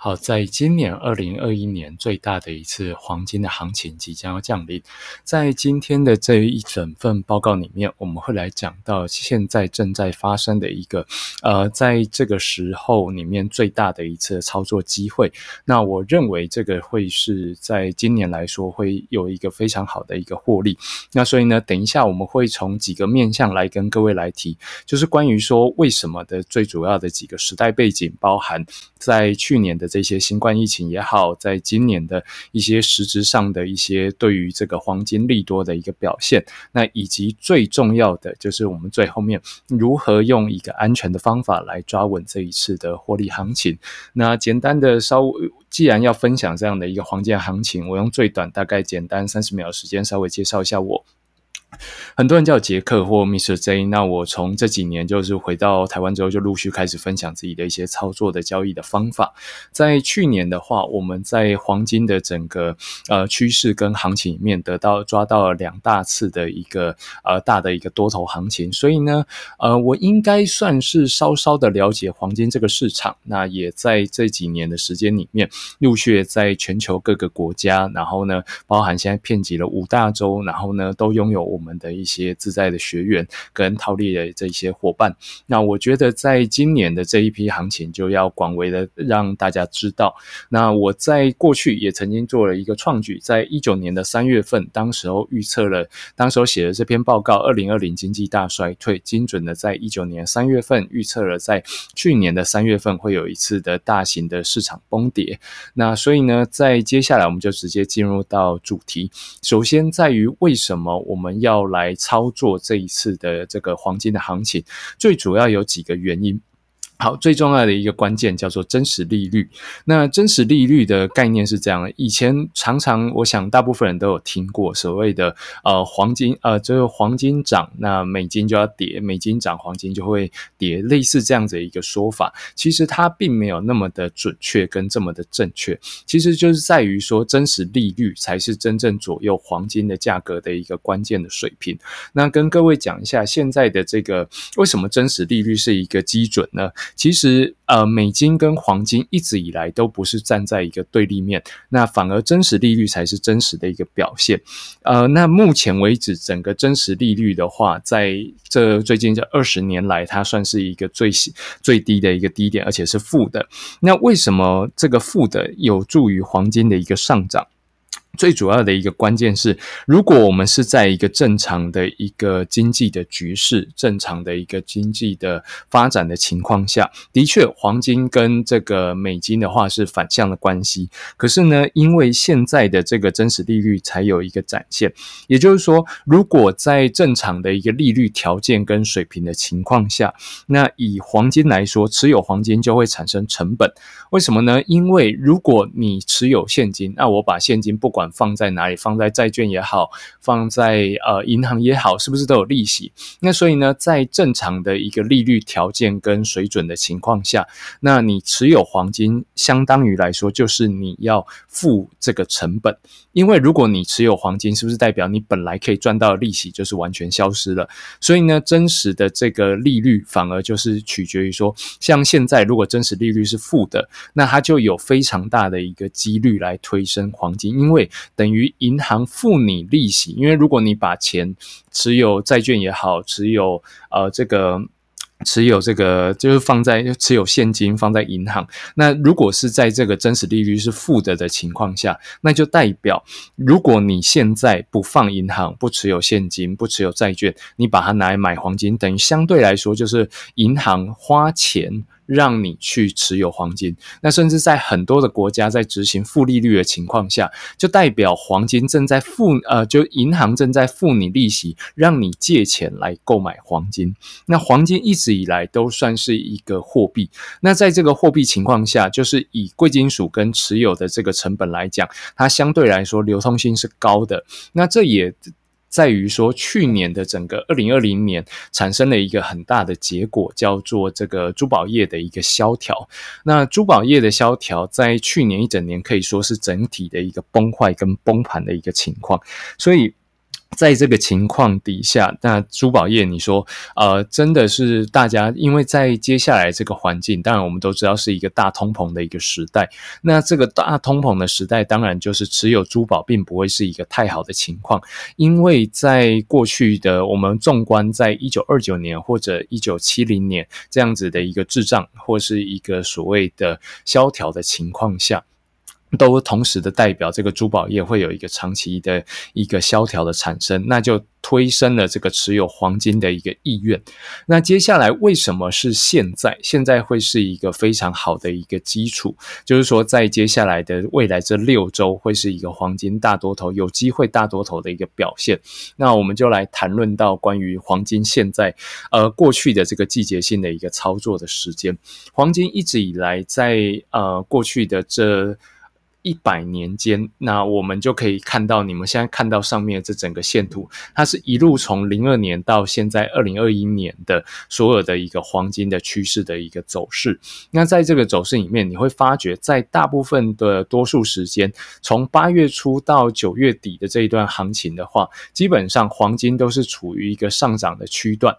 好，在今年二零二一年最大的一次黄金的行情即将要降临。在今天的这一整份报告里面，我们会来讲到现在正在发生的一个，呃，在这个时候里面最大的一次操作机会。那我认为这个会是在今年来说会有一个非常好的一个获利。那所以呢，等一下我们会从几个面向来跟各位来提，就是关于说为什么的最主要的几个时代背景，包含在去年的。这些新冠疫情也好，在今年的一些实质上的一些对于这个黄金利多的一个表现，那以及最重要的就是我们最后面如何用一个安全的方法来抓稳这一次的获利行情。那简单的稍微，既然要分享这样的一个黄金行情，我用最短大概简单三十秒的时间稍微介绍一下我。很多人叫杰克或 Mr. J。那我从这几年就是回到台湾之后，就陆续开始分享自己的一些操作的交易的方法。在去年的话，我们在黄金的整个呃趋势跟行情里面，得到抓到了两大次的一个呃大的一个多头行情。所以呢，呃，我应该算是稍稍的了解黄金这个市场。那也在这几年的时间里面，陆续在全球各个国家，然后呢，包含现在遍及了五大洲，然后呢，都拥有我们的一些自在的学员跟套利的这些伙伴，那我觉得在今年的这一批行情就要广为的让大家知道。那我在过去也曾经做了一个创举，在一九年的三月份，当时候预测了，当时候写的这篇报告，二零二零经济大衰退，精准的在一九年三月份预测了，在去年的三月份会有一次的大型的市场崩跌。那所以呢，在接下来我们就直接进入到主题，首先在于为什么我们要要来操作这一次的这个黄金的行情，最主要有几个原因。好，最重要的一个关键叫做真实利率。那真实利率的概念是这样的：以前常常，我想大部分人都有听过所谓的呃黄金呃，就是黄金涨，那美金就要跌；美金涨，黄金就会跌，类似这样子一个说法。其实它并没有那么的准确跟这么的正确。其实就是在于说，真实利率才是真正左右黄金的价格的一个关键的水平。那跟各位讲一下，现在的这个为什么真实利率是一个基准呢？其实，呃，美金跟黄金一直以来都不是站在一个对立面，那反而真实利率才是真实的一个表现。呃，那目前为止，整个真实利率的话，在这最近这二十年来，它算是一个最最低的一个低点，而且是负的。那为什么这个负的有助于黄金的一个上涨？最主要的一个关键是，如果我们是在一个正常的一个经济的局势、正常的一个经济的发展的情况下，的确，黄金跟这个美金的话是反向的关系。可是呢，因为现在的这个真实利率才有一个展现，也就是说，如果在正常的一个利率条件跟水平的情况下，那以黄金来说，持有黄金就会产生成本。为什么呢？因为如果你持有现金，那我把现金不管管放在哪里，放在债券也好，放在呃银行也好，是不是都有利息？那所以呢，在正常的一个利率条件跟水准的情况下，那你持有黄金，相当于来说就是你要付这个成本。因为如果你持有黄金，是不是代表你本来可以赚到的利息就是完全消失了？所以呢，真实的这个利率反而就是取决于说，像现在如果真实利率是负的，那它就有非常大的一个几率来推升黄金，因为等于银行付你利息。因为如果你把钱持有债券也好，持有呃这个。持有这个就是放在持有现金放在银行，那如果是在这个真实利率是负的的情况下，那就代表如果你现在不放银行，不持有现金，不持有债券，你把它拿来买黄金，等于相对来说就是银行花钱。让你去持有黄金，那甚至在很多的国家在执行负利率的情况下，就代表黄金正在付呃，就银行正在付你利息，让你借钱来购买黄金。那黄金一直以来都算是一个货币，那在这个货币情况下，就是以贵金属跟持有的这个成本来讲，它相对来说流通性是高的。那这也。在于说，去年的整个二零二零年产生了一个很大的结果，叫做这个珠宝业的一个萧条。那珠宝业的萧条，在去年一整年可以说是整体的一个崩坏跟崩盘的一个情况。所以，在这个情况底下，那珠宝业，你说，呃，真的是大家，因为在接下来这个环境，当然我们都知道是一个大通膨的一个时代。那这个大通膨的时代，当然就是持有珠宝并不会是一个太好的情况，因为在过去的我们纵观，在一九二九年或者一九七零年这样子的一个滞胀或是一个所谓的萧条的情况下。都同时的代表这个珠宝业会有一个长期的一个萧条的产生，那就推升了这个持有黄金的一个意愿。那接下来为什么是现在？现在会是一个非常好的一个基础，就是说在接下来的未来这六周会是一个黄金大多头有机会大多头的一个表现。那我们就来谈论到关于黄金现在呃过去的这个季节性的一个操作的时间。黄金一直以来在呃过去的这一百年间，那我们就可以看到，你们现在看到上面这整个线图，它是一路从零二年到现在二零二一年的所有的一个黄金的趋势的一个走势。那在这个走势里面，你会发觉，在大部分的多数时间，从八月初到九月底的这一段行情的话，基本上黄金都是处于一个上涨的区段。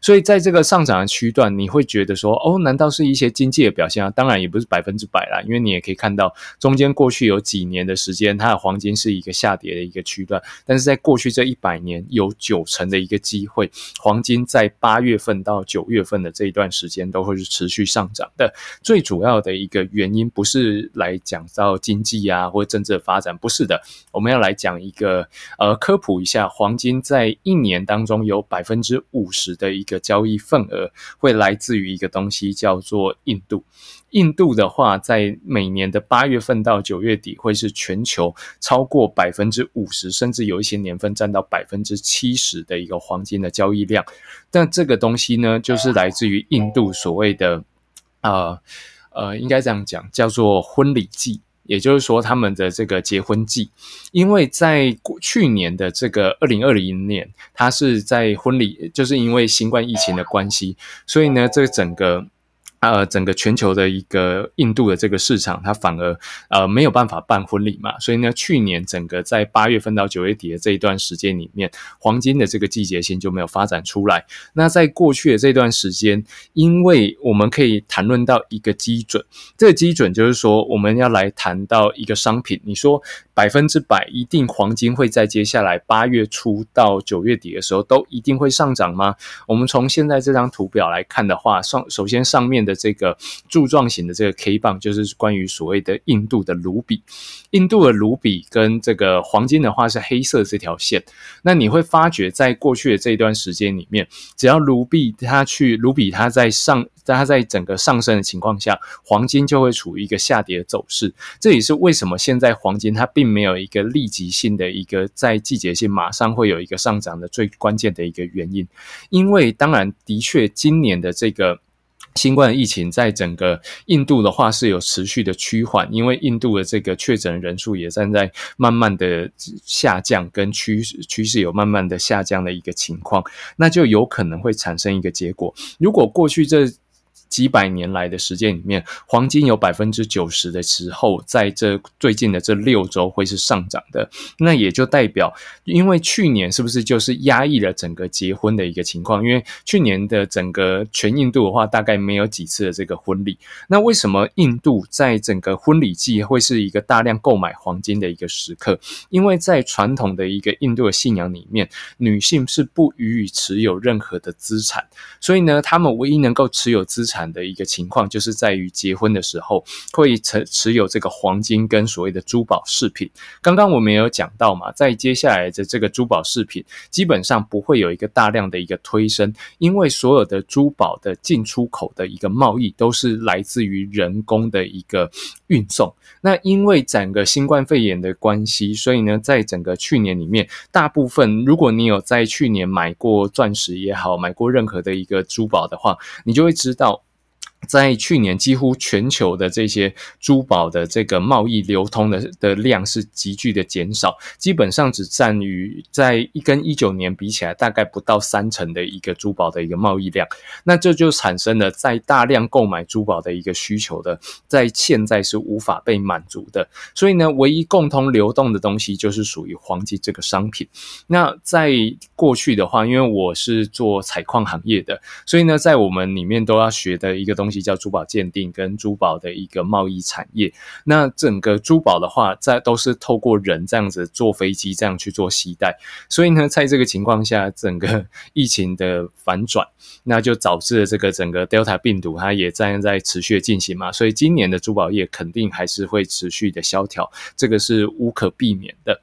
所以在这个上涨的区段，你会觉得说，哦，难道是一些经济的表现啊？当然也不是百分之百啦，因为你也可以看到中间过。过去有几年的时间，它的黄金是一个下跌的一个区段，但是在过去这一百年，有九成的一个机会，黄金在八月份到九月份的这一段时间都会是持续上涨的。最主要的一个原因不是来讲到经济啊或政治的发展，不是的，我们要来讲一个呃科普一下，黄金在一年当中有百分之五十的一个交易份额会来自于一个东西叫做印度。印度的话，在每年的八月份到九月底，会是全球超过百分之五十，甚至有一些年份占到百分之七十的一个黄金的交易量。但这个东西呢，就是来自于印度所谓的，呃呃，应该这样讲，叫做婚礼季，也就是说他们的这个结婚季。因为在去年的这个二零二零年，它是在婚礼，就是因为新冠疫情的关系，所以呢，这整个。呃，整个全球的一个印度的这个市场，它反而呃没有办法办婚礼嘛，所以呢，去年整个在八月份到九月底的这一段时间里面，黄金的这个季节性就没有发展出来。那在过去的这段时间，因为我们可以谈论到一个基准，这个基准就是说，我们要来谈到一个商品，你说百分之百一定黄金会在接下来八月初到九月底的时候都一定会上涨吗？我们从现在这张图表来看的话，上首先上面的。这个柱状型的这个 K 棒，就是关于所谓的印度的卢比。印度的卢比跟这个黄金的话是黑色这条线。那你会发觉，在过去的这一段时间里面，只要卢比它去卢比它在上，它在整个上升的情况下，黄金就会处于一个下跌的走势。这也是为什么现在黄金它并没有一个立即性的一个在季节性马上会有一个上涨的最关键的一个原因。因为当然的确今年的这个。新冠疫情在整个印度的话是有持续的趋缓，因为印度的这个确诊人数也正在慢慢的下降，跟趋趋势有慢慢的下降的一个情况，那就有可能会产生一个结果。如果过去这几百年来的时间里面，黄金有百分之九十的时候，在这最近的这六周会是上涨的。那也就代表，因为去年是不是就是压抑了整个结婚的一个情况？因为去年的整个全印度的话，大概没有几次的这个婚礼。那为什么印度在整个婚礼季会是一个大量购买黄金的一个时刻？因为在传统的一个印度的信仰里面，女性是不予以持有任何的资产，所以呢，他们唯一能够持有资产。的一个情况，就是在于结婚的时候会持持有这个黄金跟所谓的珠宝饰品。刚刚我们也有讲到嘛，在接下来的这个珠宝饰品，基本上不会有一个大量的一个推升，因为所有的珠宝的进出口的一个贸易都是来自于人工的一个运送。那因为整个新冠肺炎的关系，所以呢，在整个去年里面，大部分如果你有在去年买过钻石也好，买过任何的一个珠宝的话，你就会知道。在去年，几乎全球的这些珠宝的这个贸易流通的的量是急剧的减少，基本上只占于在一跟一九年比起来，大概不到三成的一个珠宝的一个贸易量。那这就产生了在大量购买珠宝的一个需求的，在现在是无法被满足的。所以呢，唯一共同流动的东西就是属于黄金这个商品。那在过去的话，因为我是做采矿行业的，所以呢，在我们里面都要学的一个东西。叫珠宝鉴定跟珠宝的一个贸易产业，那整个珠宝的话，在都是透过人这样子坐飞机这样去做携带，所以呢，在这个情况下，整个疫情的反转，那就导致了这个整个 Delta 病毒它也在在持续进行嘛，所以今年的珠宝业肯定还是会持续的萧条，这个是无可避免的。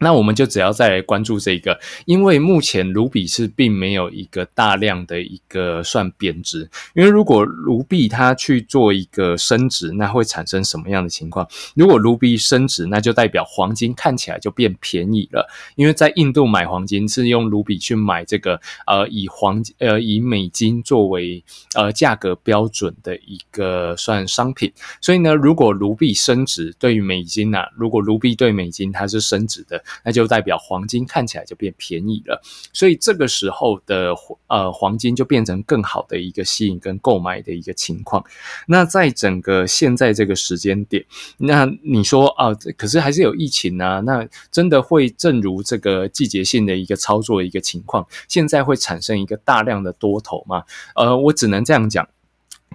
那我们就只要再来关注这个，因为目前卢比是并没有一个大量的一个算贬值，因为如果卢比它去做一个升值，那会产生什么样的情况？如果卢比升值，那就代表黄金看起来就变便宜了，因为在印度买黄金是用卢比去买这个呃以黄呃以美金作为呃价格标准的一个算商品，所以呢，如果卢比升值对于美金啊，如果卢比对美金它是升值的。那就代表黄金看起来就变便宜了，所以这个时候的呃黄金就变成更好的一个吸引跟购买的一个情况。那在整个现在这个时间点，那你说啊，可是还是有疫情啊，那真的会正如这个季节性的一个操作一个情况，现在会产生一个大量的多头吗？呃，我只能这样讲。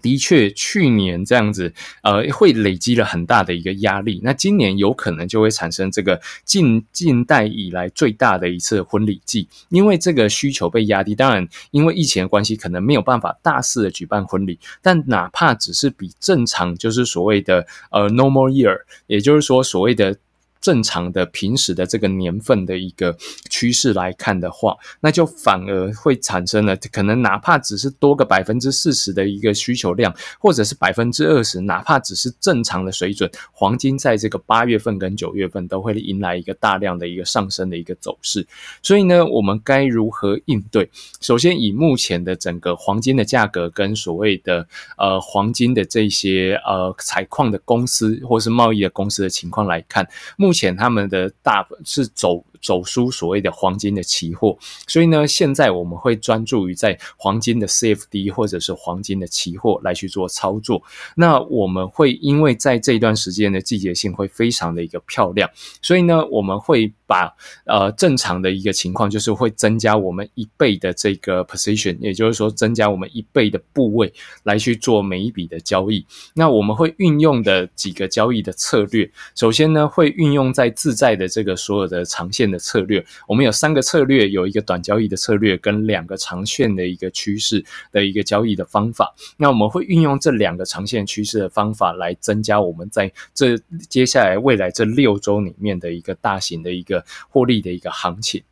的确，去年这样子，呃，会累积了很大的一个压力。那今年有可能就会产生这个近近代以来最大的一次婚礼季，因为这个需求被压低。当然，因为疫情的关系，可能没有办法大肆的举办婚礼。但哪怕只是比正常，就是所谓的呃 normal year，也就是说所谓的。正常的平时的这个年份的一个趋势来看的话，那就反而会产生了可能哪怕只是多个百分之四十的一个需求量，或者是百分之二十，哪怕只是正常的水准，黄金在这个八月份跟九月份都会迎来一个大量的一个上升的一个走势。所以呢，我们该如何应对？首先以目前的整个黄金的价格跟所谓的呃黄金的这些呃采矿的公司或是贸易的公司的情况来看，目目前他们的大是走。走输所谓的黄金的期货，所以呢，现在我们会专注于在黄金的 CFD 或者是黄金的期货来去做操作。那我们会因为在这一段时间的季节性会非常的一个漂亮，所以呢，我们会把呃正常的一个情况就是会增加我们一倍的这个 position，也就是说增加我们一倍的部位来去做每一笔的交易。那我们会运用的几个交易的策略，首先呢，会运用在自在的这个所有的长线。的策略，我们有三个策略，有一个短交易的策略，跟两个长线的一个趋势的一个交易的方法。那我们会运用这两个长线趋势的方法，来增加我们在这接下来未来这六周里面的一个大型的一个获利的一个行情。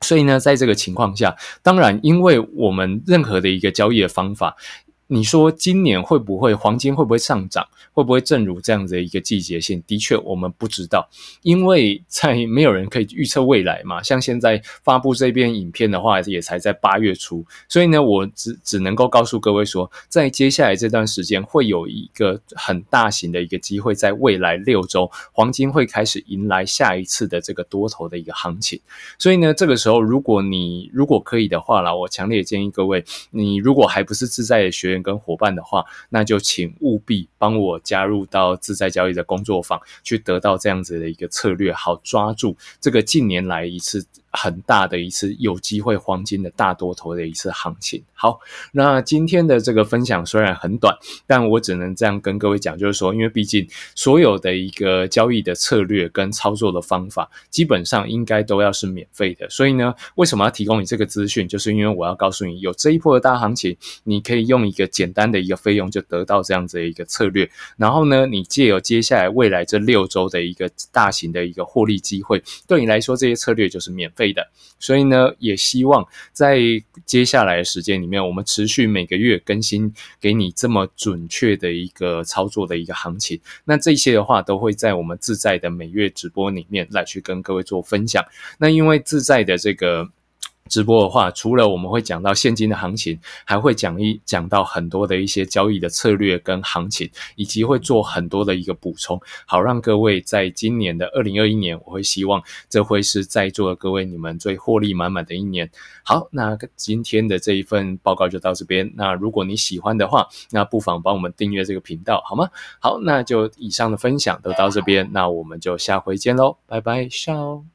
所以呢，在这个情况下，当然，因为我们任何的一个交易的方法。你说今年会不会黄金会不会上涨？会不会正如这样子的一个季节性？的确，我们不知道，因为在没有人可以预测未来嘛。像现在发布这边影片的话，也才在八月初，所以呢，我只只能够告诉各位说，在接下来这段时间会有一个很大型的一个机会，在未来六周，黄金会开始迎来下一次的这个多头的一个行情。所以呢，这个时候如果你如果可以的话啦，我强烈建议各位，你如果还不是自在的学跟伙伴的话，那就请务必帮我加入到自在交易的工作坊，去得到这样子的一个策略，好抓住这个近年来一次。很大的一次有机会黄金的大多头的一次行情。好，那今天的这个分享虽然很短，但我只能这样跟各位讲，就是说，因为毕竟所有的一个交易的策略跟操作的方法，基本上应该都要是免费的。所以呢，为什么要提供你这个资讯？就是因为我要告诉你，有这一波的大行情，你可以用一个简单的一个费用就得到这样子的一个策略。然后呢，你借由接下来未来这六周的一个大型的一个获利机会，对你来说，这些策略就是免。费的，所以呢，也希望在接下来的时间里面，我们持续每个月更新给你这么准确的一个操作的一个行情。那这些的话，都会在我们自在的每月直播里面来去跟各位做分享。那因为自在的这个。直播的话，除了我们会讲到现金的行情，还会讲一讲到很多的一些交易的策略跟行情，以及会做很多的一个补充，好让各位在今年的二零二一年，我会希望这会是在座的各位你们最获利满满的一年。好，那今天的这一份报告就到这边。那如果你喜欢的话，那不妨帮我们订阅这个频道，好吗？好，那就以上的分享都到这边，那我们就下回见喽，拜拜，笑。